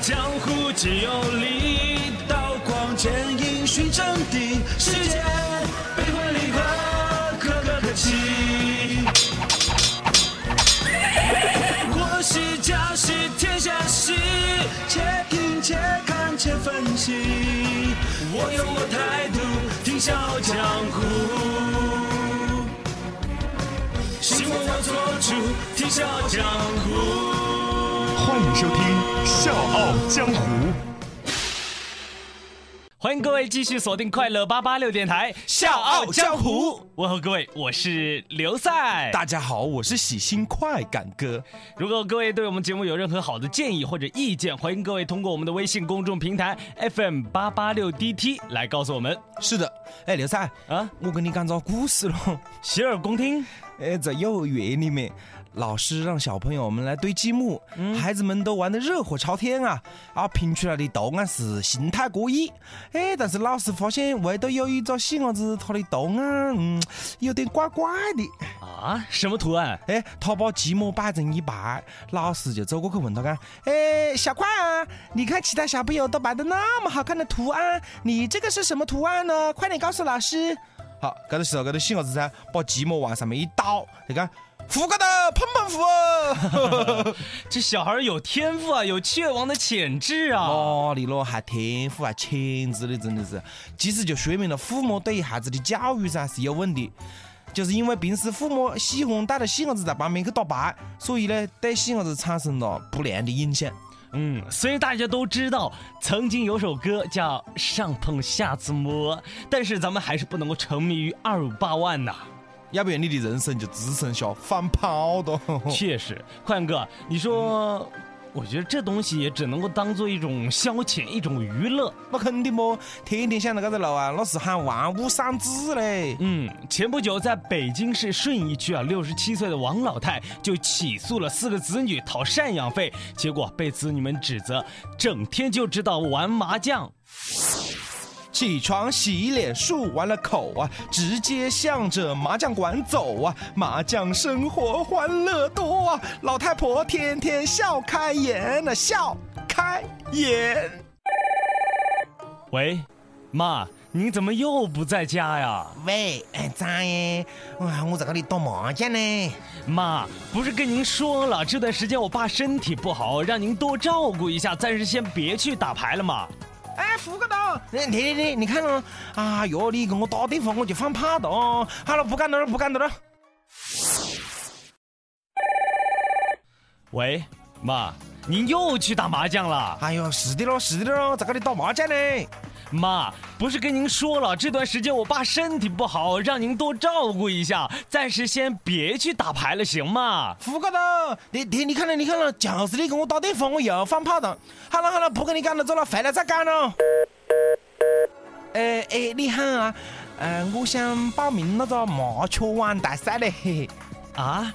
江湖皆有理，刀光剑影寻真谛，世间悲欢离合，可歌可泣。我是家是天下事，且听且看且分析。我有我态度，听笑江湖。希望我做主，听笑江湖。欢迎收听《笑傲江湖》。欢迎各位继续锁定快乐八八六电台《笑傲江湖》。问候各位，我是刘赛。大家好，我是喜新快感哥。如果各位对我们节目有任何好的建议或者意见，欢迎各位通过我们的微信公众平台 FM 八八六 DT 来告诉我们。是的，哎，刘赛啊，我跟你讲个故事咯，洗耳恭听。哎，在幼儿园里面。老师让小朋友们来堆积木，孩子们都玩得热火朝天啊！啊，拼出来的答案是形态各异。哎，但是老师发现唯独有一个细伢子，他的答案嗯有点怪怪的。啊，什么图案？哎，他把积木摆成一排，老师就走过去问他讲：“哎，小块啊，你看其他小朋友都摆的那么好看的图案，你这个是什么图案呢？快点告诉老师。”好，这个时候，这个细伢子噻，把积木往上面一倒，你看。富个的喷喷富哦！这小孩有天赋啊，有雀王的潜质啊！哪里咯，还天赋啊潜质的，真的是。其实就说明了父母对孩子的教育噻是有问题，就是因为平时父母喜欢带着细伢子在旁边去打牌，所以呢，对细伢子产生了不良的影响。嗯，虽然大家都知道曾经有首歌叫《上碰下次摸》，但是咱们还是不能够沉迷于二五八万呐。要不然你的人生就只剩下放炮的。确实，宽哥，你说，我觉得这东西也只能够当做一种消遣，一种娱乐。那肯定不，天天想到这个路啊，那是喊玩物丧志嘞。嗯，前不久在北京市顺义区啊，六十七岁的王老太就起诉了四个子女讨赡养费，结果被子女们指责整天就知道玩麻将。起床洗脸漱完了口啊，直接向着麻将馆走啊！麻将生活欢乐多啊！老太婆天天笑开颜啊，笑开颜。喂，妈，你怎么又不在家呀？喂，哎，在耶！哇，我在这里打麻将呢。妈，不是跟您说了，这段时间我爸身体不好，让您多照顾一下，暂时先别去打牌了嘛。哎，胡个到，你你你，你看看？哎哟，你给我打电话，我就放炮的哦。好了，不干了，不干了。喂，妈，您又去打麻将了？哎呦，是的喽，是的喽，在这里打麻将呢。妈，不是跟您说了，这段时间我爸身体不好，让您多照顾一下，暂时先别去打牌了，行吗？胡哥的，你你你看了你看了，就是你给我打电话，我又放炮的。好了好了，不跟你讲了，走了，回来再讲了。哎哎，你好啊，嗯，我想报名那个麻雀网大赛嘞。啊，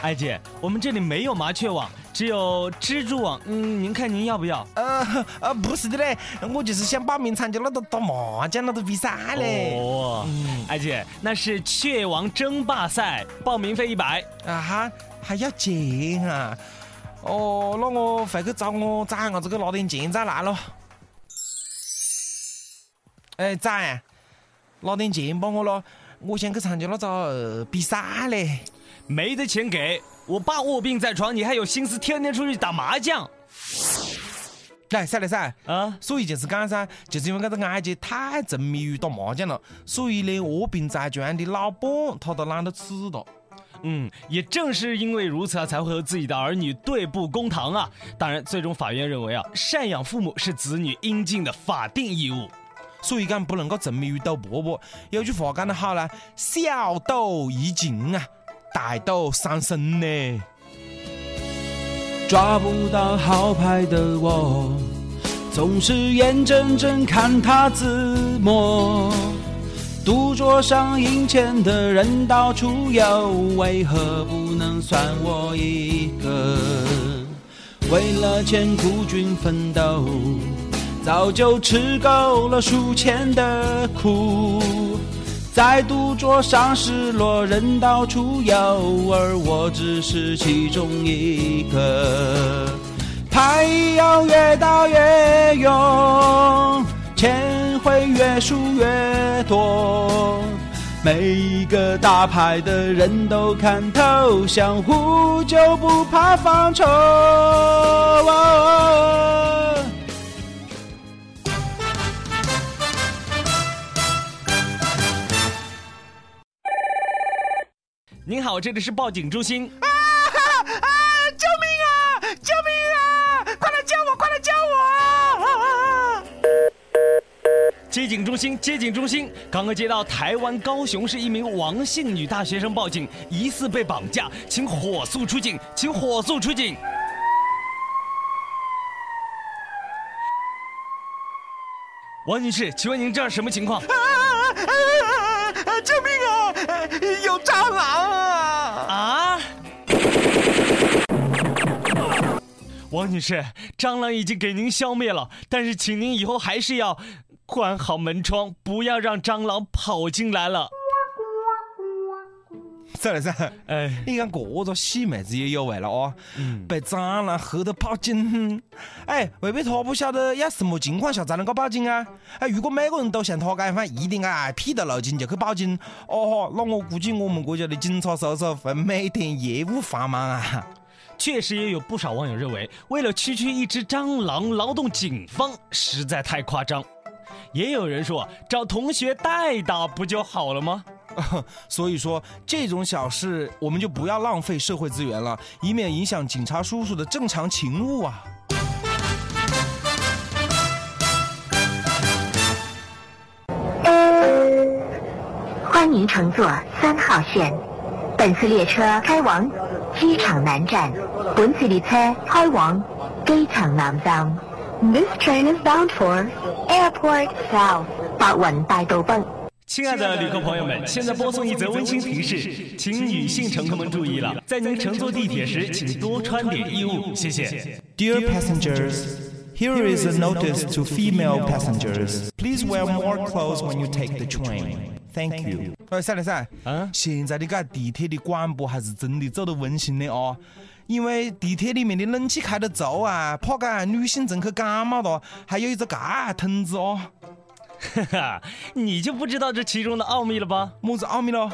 艾姐，我们这里没有麻雀网。只有蜘蛛网，嗯，您看您要不要？呃呃，不是的嘞，我就是想报名参加那个打麻将那个比赛嘞。哦，艾姐，那是雀王争霸赛，报名费一百。啊哈，还要钱啊？哦，那我回去找我崽伢子去拿点钱再来咯。哎，崽，拿点钱帮我咯，我想去参加那个比赛嘞。没得钱给。我爸卧病在床，你还有心思天天出去打麻将？来，赛来赛啊！所以就是讲噻，就是因为这个阿姐太沉迷于打麻将了，所以连卧病在床的老伴他都懒得吃了。嗯，也正是因为如此啊，才会和自己的儿女对簿公堂啊。当然，最终法院认为啊，赡养父母是子女应尽的法定义务，所以讲不能够沉迷于赌博不？有句话讲得好啦，小赌怡情啊。大都伤身呢。抓不到好牌的我，总是眼睁睁看他自没。赌桌上赢钱的人到处有，为何不能算我一个？为了钱孤军奋斗，早就吃够了输钱的苦。在赌桌上失落，人到处有，而我只是其中一个。牌牌要越大越勇，钱会越数越多。每一个打牌的人都看透，相互就不怕放丑。您好，这里是报警中心。啊啊！救命啊！救命啊！快来救我！快来救我！啊接警中心，接警中心，刚刚接到台湾高雄市一名王姓女大学生报警，疑似被绑架，请火速出警，请火速出警。王女士，请问您这是什么情况？啊啊！王女士，蟑螂已经给您消灭了，但是请您以后还是要关好门窗，不要让蟑螂跑进来了。再来噻，哎，你看这个细妹子也有味了哦，被蟑螂吓得报警。哎，未必他不晓得要什么情况下才能够报警啊？哎，如果每个人都像他这样，一定挨屁都漏警就去报警，哦，那我估计我们国家的警察叔叔会每天业务繁忙啊。确实也有不少网友认为，为了区区一只蟑螂劳动警方实在太夸张。也有人说，找同学代打不就好了吗？所以说，这种小事我们就不要浪费社会资源了，以免影响警察叔叔的正常勤务啊。欢迎乘坐三号线，本次列车开往机场南站，本次列车开往机场南站。This train is bound for Airport South，白云大道北。亲爱的旅客朋友们，现在播送一则温馨提示，请女性乘客们注意了，在您乘坐地铁时，请多穿点衣物，谢谢。 Dear passengers, here is a notice to female passengers. Please wear more clothes when you take the train. Thank you. 哎，赛了赛，嗯现在的个地铁的广播还是真的做得温馨的哦。因为地铁里面的冷气开得足啊，怕个女性乘客感冒了，还有一个噶通知哦。哈哈，你就不知道这其中的奥秘了吧？么子奥秘咯？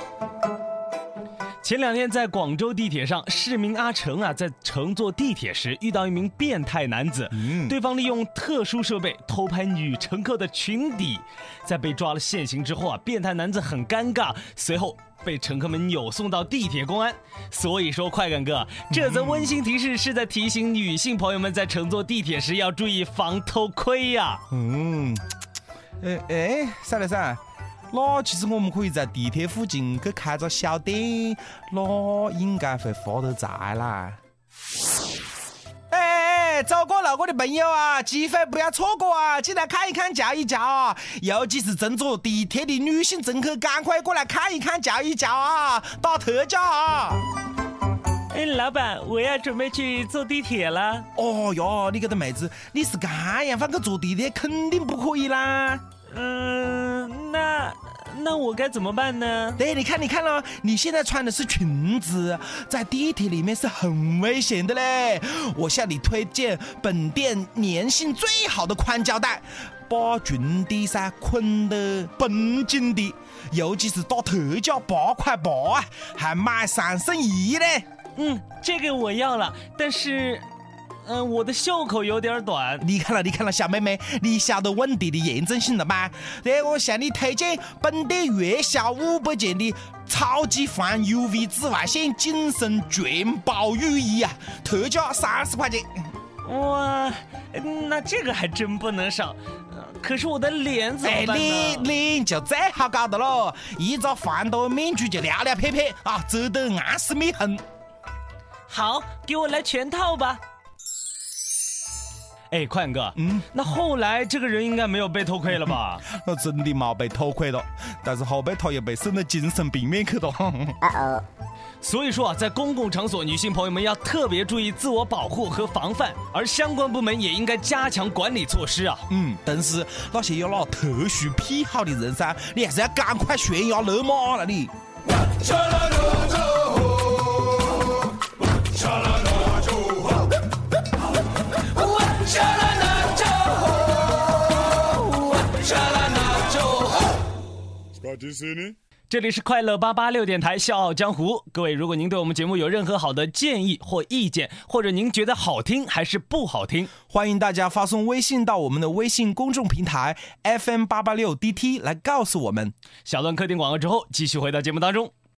前两天在广州地铁上，市民阿成啊，在乘坐地铁时遇到一名变态男子，对方利用特殊设备偷拍女乘客的裙底，在被抓了现行之后啊，变态男子很尴尬，随后被乘客们扭送到地铁公安。所以说，快感哥，这则温馨提示是在提醒女性朋友们在乘坐地铁时要注意防偷窥呀、嗯，哎哎，赛了噻。那其实我们可以在地铁附近去开个小店，那应该会发得财啦。哎，走过路过的朋友啊，机会不要错过啊！进来看一看，瞧一瞧啊！尤其是乘坐地铁的女性乘客，赶快过来看一看，瞧一瞧啊！打特价啊！哎，老板，我要准备去坐地铁了。哦哟，你这个妹子，你是这样放去坐地铁，肯定不可以啦！嗯，那那我该怎么办呢？对，你看，你看了，你现在穿的是裙子，在地铁里面是很危险的嘞。我向你推荐本店粘性最好的宽胶带，把裙底噻捆得绷紧的，尤其是打特价八块八啊，还买三送一嘞。嗯，这个我要了，但是，嗯、我的袖口有点短。你看了，你看了，小妹妹，你晓得问题的严重性了吧？来，我向你推荐本店月销五百件的超级防 UV 紫外线紧身全包雨衣啊，特价三十块钱。哇，那这个还真不能少。呃可是我的脸怎么办脸呢？脸就最好搞的喽，一个防毒面具就亮亮撇撇啊，遮得暗死灭痕。好，给我来全套吧。哎，快点哥，嗯，那后来这个人应该没有被偷窥了吧？那真的冇被偷窥了，但是后背他也被送到精神病院去了。所以说啊，在公共场所，女性朋友们要特别注意自我保护和防范，而相关部门也应该加强管理措施啊。嗯，但是那些有那特殊癖好的人噻，你还是要赶快悬崖勒马了你。这里是快乐八八六电台《笑傲江湖》。各位，如果您对我们节目有任何好的建议或意见，或者您觉得好听还是不好听，欢迎大家发送微信到我们的微信公众平台 FM 八八六 DT 来告诉我们。小段客厅广告之后，继续回到节目当中。